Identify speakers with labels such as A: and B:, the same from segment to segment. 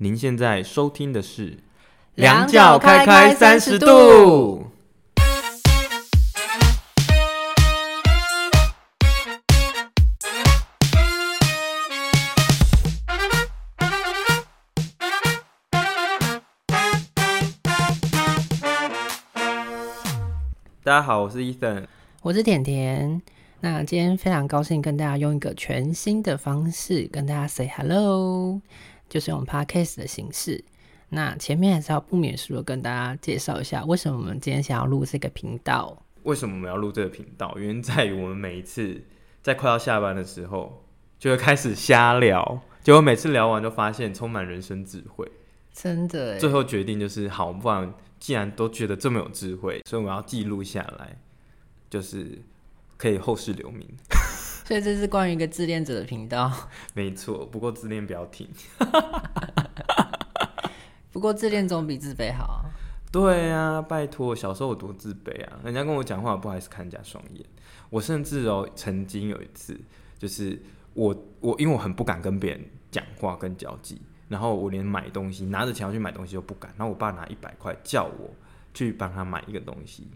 A: 您现在收听的是《两脚开开三十度》。大家好，我是 Ethan，
B: 我是甜甜。那今天非常高兴跟大家用一个全新的方式跟大家 say hello，就是用 podcast 的形式。那前面还是要不免俗的跟大家介绍一下，为什么我们今天想要录这个频道？
A: 为什么我们要录这个频道？原因在于我们每一次在快要下班的时候，就会开始瞎聊，结果每次聊完就发现充满人生智慧。
B: 真的，
A: 最后决定就是好，不然既然都觉得这么有智慧，所以我们要记录下来，就是。可以后世留名，
B: 所以这是关于一个自恋者的频道。
A: 没错，不过自恋不要停。
B: 不过自恋总比自卑好。
A: 对啊，拜托，小时候我多自卑啊！人家跟我讲话，不好意思看人家双眼。我甚至哦，曾经有一次，就是我我因为我很不敢跟别人讲话跟交际，然后我连买东西拿着钱要去买东西都不敢。然后我爸拿一百块叫我去帮他买一个东西。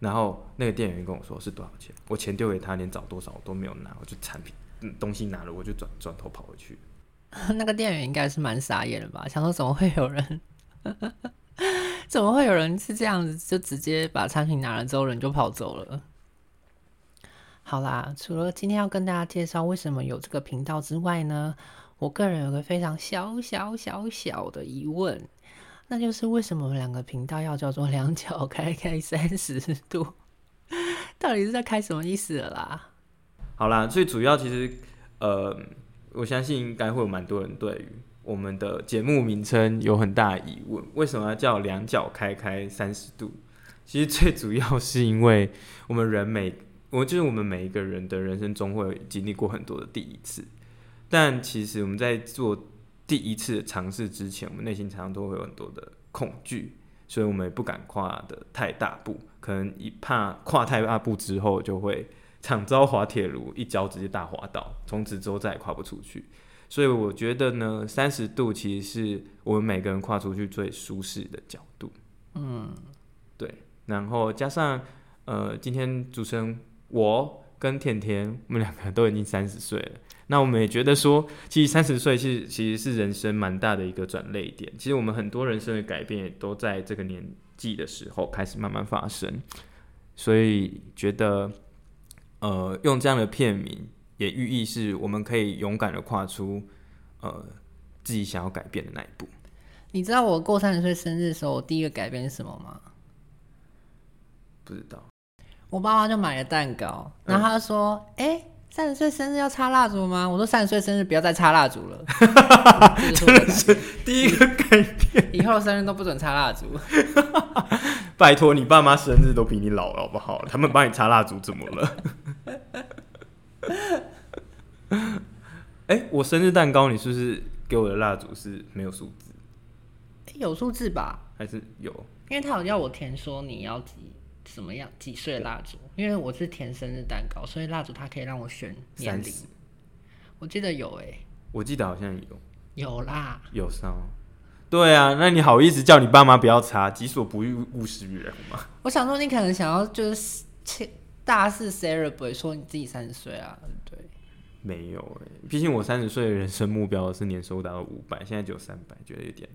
A: 然后那个店员跟我说是多少钱，我钱丢给他，连找多少我都没有拿，我就产品嗯东西拿了，我就转转头跑回去。
B: 那个店员应该是蛮傻眼的吧？想说怎么会有人，怎么会有人是这样子，就直接把产品拿了之后人就跑走了？好啦，除了今天要跟大家介绍为什么有这个频道之外呢，我个人有个非常小小小小的疑问。那就是为什么我们两个频道要叫做“两脚开开三十度”？到底是在开什么意思了啦？
A: 好啦，最主要其实，呃，我相信应该会有蛮多人对于我们的节目名称有很大疑问：为什么要叫“两脚开开三十度”？其实最主要是因为我们人每，我就是我们每一个人的人生中会经历过很多的第一次，但其实我们在做。第一次尝试之前，我们内心常常都会有很多的恐惧，所以我们也不敢跨的太大步，可能一怕跨太大步之后就会惨遭滑铁卢，一脚直接大滑倒，从此之后再也跨不出去。所以我觉得呢，三十度其实是我们每个人跨出去最舒适的角度。嗯，对。然后加上呃，今天主持人我跟甜甜，我们两个都已经三十岁了。那我们也觉得说，其实三十岁是其实是人生蛮大的一个转捩点。其实我们很多人生的改变也都在这个年纪的时候开始慢慢发生，所以觉得，呃，用这样的片名也寓意是我们可以勇敢的跨出，呃，自己想要改变的那一步。
B: 你知道我过三十岁生日的时候，我第一个改变是什么吗？
A: 不知道。我
B: 爸妈就买了蛋糕，然后他说：“哎、嗯。欸”三十岁生日要插蜡烛吗？我说三十岁生日不要再插蜡烛了。
A: 真的是第一个改变，
B: 以后生日都不准插蜡烛。
A: 拜托，你爸妈生日都比你老了好不好？他们帮你插蜡烛怎么了？哎、欸，我生日蛋糕，你是不是给我的蜡烛是没有数字？
B: 欸、有数字吧？
A: 还是有？
B: 因为他有要我填说你要几。什么样几岁蜡烛？因为我是填生日蛋糕，所以蜡烛它可以让我选年龄。我记得有诶、欸，
A: 我记得好像有，
B: 有啦，
A: 有上。对啊，那你好意思叫你爸妈不要查？己所不欲，勿施于人嘛。
B: 我想说，你可能想要就是大肆 celebrate 说你自己三十岁啊，对，
A: 没有诶、欸，毕竟我三十岁的人生目标是年收达到五百，现在只有三百，觉得有点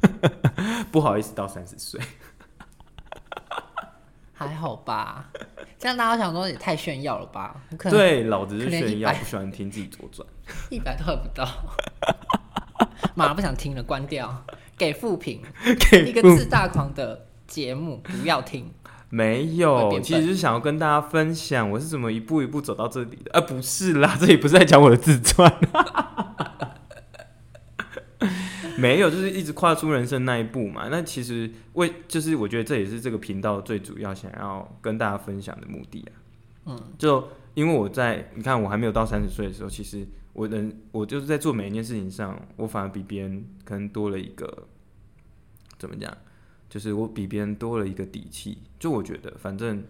A: 不好意思到三十岁。
B: 还好吧，这样大家想说也太炫耀了吧？
A: 可能对，老子是炫耀，不喜欢听自己左转。
B: 一百都还不到，马上不想听了，关掉，给负评，一个自大狂的节目，不要听。
A: 没有，其实是想要跟大家分享我是怎么一步一步走到这里的。啊，不是啦，这里不是在讲我的自传。没有，就是一直跨出人生那一步嘛。那其实为就是我觉得这也是这个频道最主要想要跟大家分享的目的啊。嗯，就因为我在你看我还没有到三十岁的时候，其实我能我就是在做每一件事情上，我反而比别人可能多了一个怎么讲，就是我比别人多了一个底气。就我觉得反正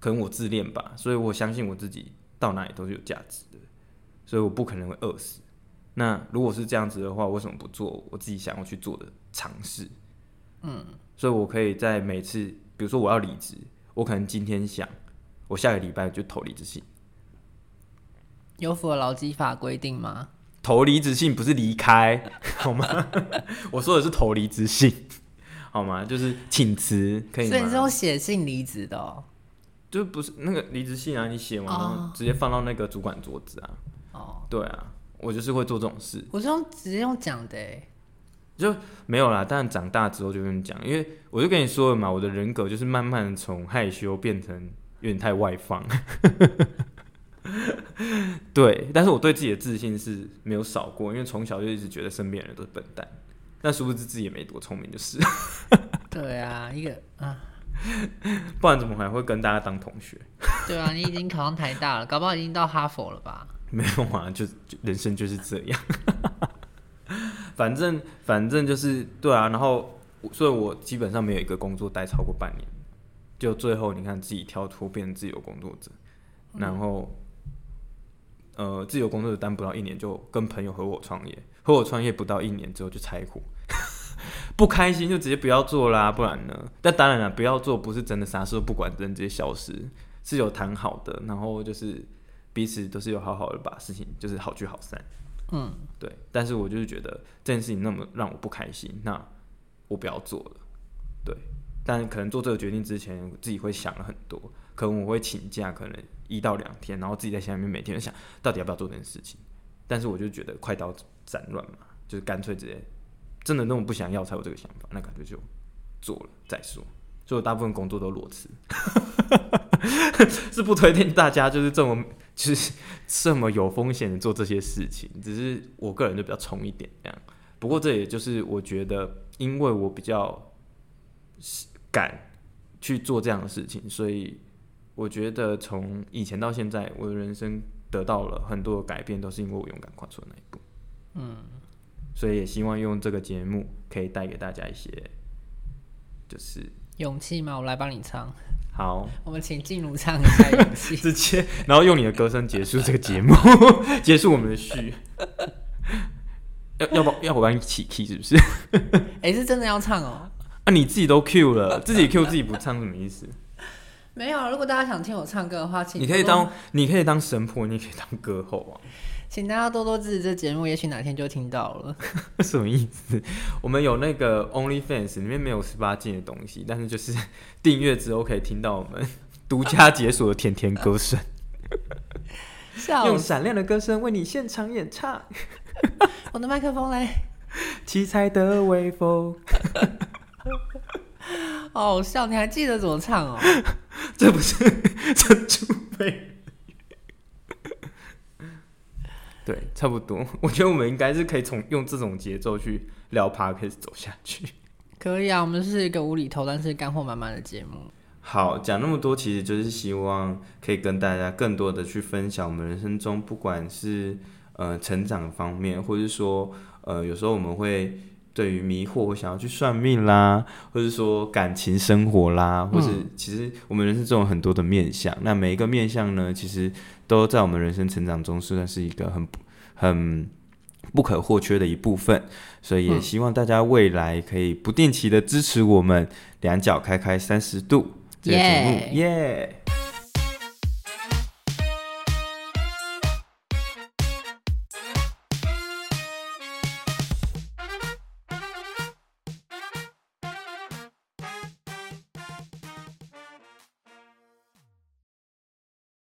A: 可能我自恋吧，所以我相信我自己到哪里都是有价值的，所以我不可能会饿死。那如果是这样子的话，为什么不做我自己想要去做的尝试？嗯，所以我可以在每次，比如说我要离职，我可能今天想，我下个礼拜就投离职信。
B: 有符合劳基法规定吗？
A: 投离职信不是离开，好吗？我说的是投离职信，好吗？就是请辞，可以吗？
B: 所以你是用写信离职的哦？
A: 就不是那个离职信啊，你写完了直接放到那个主管桌子啊。
B: 哦，
A: 对啊，我就是会做这种事。
B: 我是用直接用讲的，
A: 就没有啦。但长大之后就跟你讲，因为我就跟你说了嘛，我的人格就是慢慢从害羞变成有点太外放。对，但是我对自己的自信是没有少过，因为从小就一直觉得身边人都是笨蛋，但殊不知自己也没多聪明，就是。
B: 对啊，一个啊，
A: 不然怎么还会跟大家当同学？
B: 对啊，你已经考上台大了，搞不好已经到哈佛了吧？
A: 没有啊，就，就人生就是这样。反正反正就是对啊，然后所以我基本上没有一个工作待超过半年，就最后你看自己跳脱变成自由工作者，然后。呃，自由工作者待不到一年就跟朋友合伙创业，合伙创业不到一年之后就拆伙，不开心就直接不要做啦，不然呢？但当然了，不要做不是真的啥事都不管，人直接消失，是有谈好的，然后就是彼此都是有好好的把事情就是好聚好散，
B: 嗯，
A: 对。但是我就是觉得这件事情那么让我不开心，那我不要做了，对。但可能做这个决定之前，我自己会想了很多，可能我会请假，可能。一到两天，然后自己在心里面每天想到底要不要做这件事情，但是我就觉得快刀斩乱麻，就是干脆直接真的那么不想要才有这个想法，那感觉就做了再说。所以我大部分工作都裸辞，是不推荐大家就是这么就是 这么有风险的做这些事情，只是我个人就比较冲一点这样。不过这也就是我觉得，因为我比较敢去做这样的事情，所以。我觉得从以前到现在，我的人生得到了很多的改变，都是因为我勇敢跨出的那一步。
B: 嗯，
A: 所以也希望用这个节目可以带给大家一些，就是
B: 勇气嘛？我来帮你唱。
A: 好，
B: 我们请静茹唱一下勇气，
A: 直接，然后用你的歌声结束这个节目，结束我们的序。要要不要我帮你起 key 是不是？
B: 哎、欸，是真的要唱哦。
A: 啊，你自己都 Q 了，自己 Q 自己不唱什么意思？
B: 没有，如果大家想听我唱歌的话，请
A: 你可以当你可以当神婆，你可以当歌后啊。
B: 请大家多多支持这节目，也许哪天就听到了。
A: 什么意思？我们有那个 OnlyFans，里面没有十八禁的东西，但是就是订阅之后可以听到我们 独家解锁的甜甜歌声，用闪亮的歌声为你现场演唱。
B: 我的麦克风嘞？
A: 七彩的微风。
B: 好好笑，你还记得怎么唱哦？
A: 这不是珍珠杯？对，差不多。我觉得我们应该是可以从用这种节奏去聊 Podcast 走下去。
B: 可以啊，我们是一个无厘头但是干货满满的节目。
A: 好，讲那么多，其实就是希望可以跟大家更多的去分享我们人生中，不管是呃成长方面，或者是说呃有时候我们会。对于迷惑，我想要去算命啦，或者说感情生活啦，或是其实我们人生中有很多的面相，那每一个面相呢，其实都在我们人生成长中算是一个很很不可或缺的一部分，所以也希望大家未来可以不定期的支持我们两脚开开三十度这个节目，耶、yeah! yeah!。